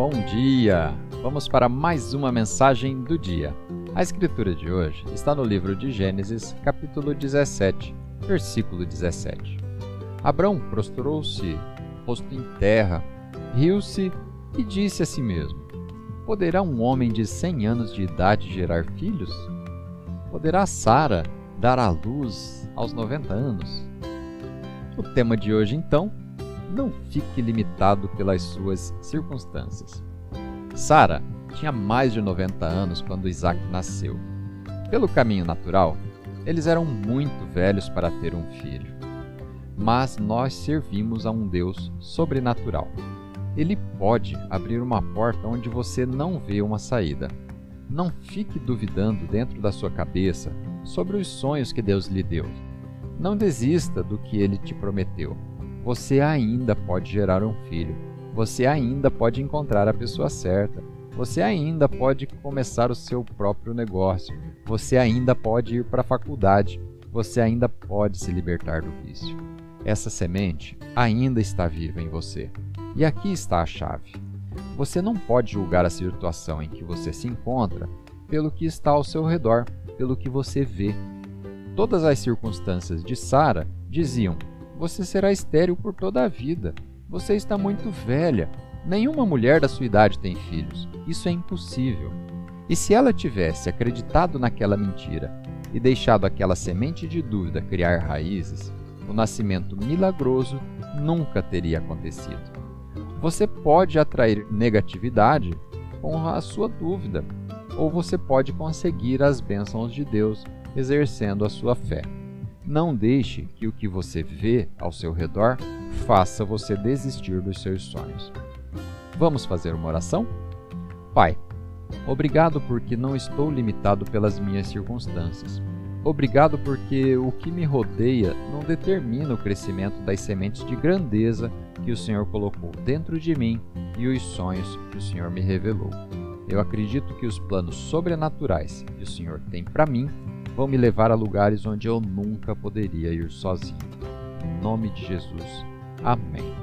bom dia! Vamos para mais uma mensagem do dia. A escritura de hoje está no livro de Gênesis, capítulo 17, versículo 17. Abrão prostrou-se, posto em terra, riu-se e disse a si mesmo: Poderá um homem de cem anos de idade gerar filhos? Poderá Sara dar à luz aos 90 anos? O tema de hoje, então, não fique limitado pelas suas circunstâncias. Sara tinha mais de 90 anos quando Isaac nasceu. Pelo caminho natural, eles eram muito velhos para ter um filho. Mas nós servimos a um Deus sobrenatural. Ele pode abrir uma porta onde você não vê uma saída. Não fique duvidando dentro da sua cabeça sobre os sonhos que Deus lhe deu. Não desista do que ele te prometeu você ainda pode gerar um filho. Você ainda pode encontrar a pessoa certa. Você ainda pode começar o seu próprio negócio. Você ainda pode ir para a faculdade. Você ainda pode se libertar do vício. Essa semente ainda está viva em você. E aqui está a chave. Você não pode julgar a situação em que você se encontra pelo que está ao seu redor, pelo que você vê. Todas as circunstâncias de Sara diziam você será estéril por toda a vida. Você está muito velha. Nenhuma mulher da sua idade tem filhos. Isso é impossível. E se ela tivesse acreditado naquela mentira e deixado aquela semente de dúvida criar raízes, o nascimento milagroso nunca teria acontecido. Você pode atrair negatividade com a sua dúvida, ou você pode conseguir as bênçãos de Deus exercendo a sua fé. Não deixe que o que você vê ao seu redor faça você desistir dos seus sonhos. Vamos fazer uma oração? Pai, obrigado porque não estou limitado pelas minhas circunstâncias. Obrigado porque o que me rodeia não determina o crescimento das sementes de grandeza que o Senhor colocou dentro de mim e os sonhos que o Senhor me revelou. Eu acredito que os planos sobrenaturais que o Senhor tem para mim vão me levar a lugares onde eu nunca poderia ir sozinho. Em nome de Jesus. Amém.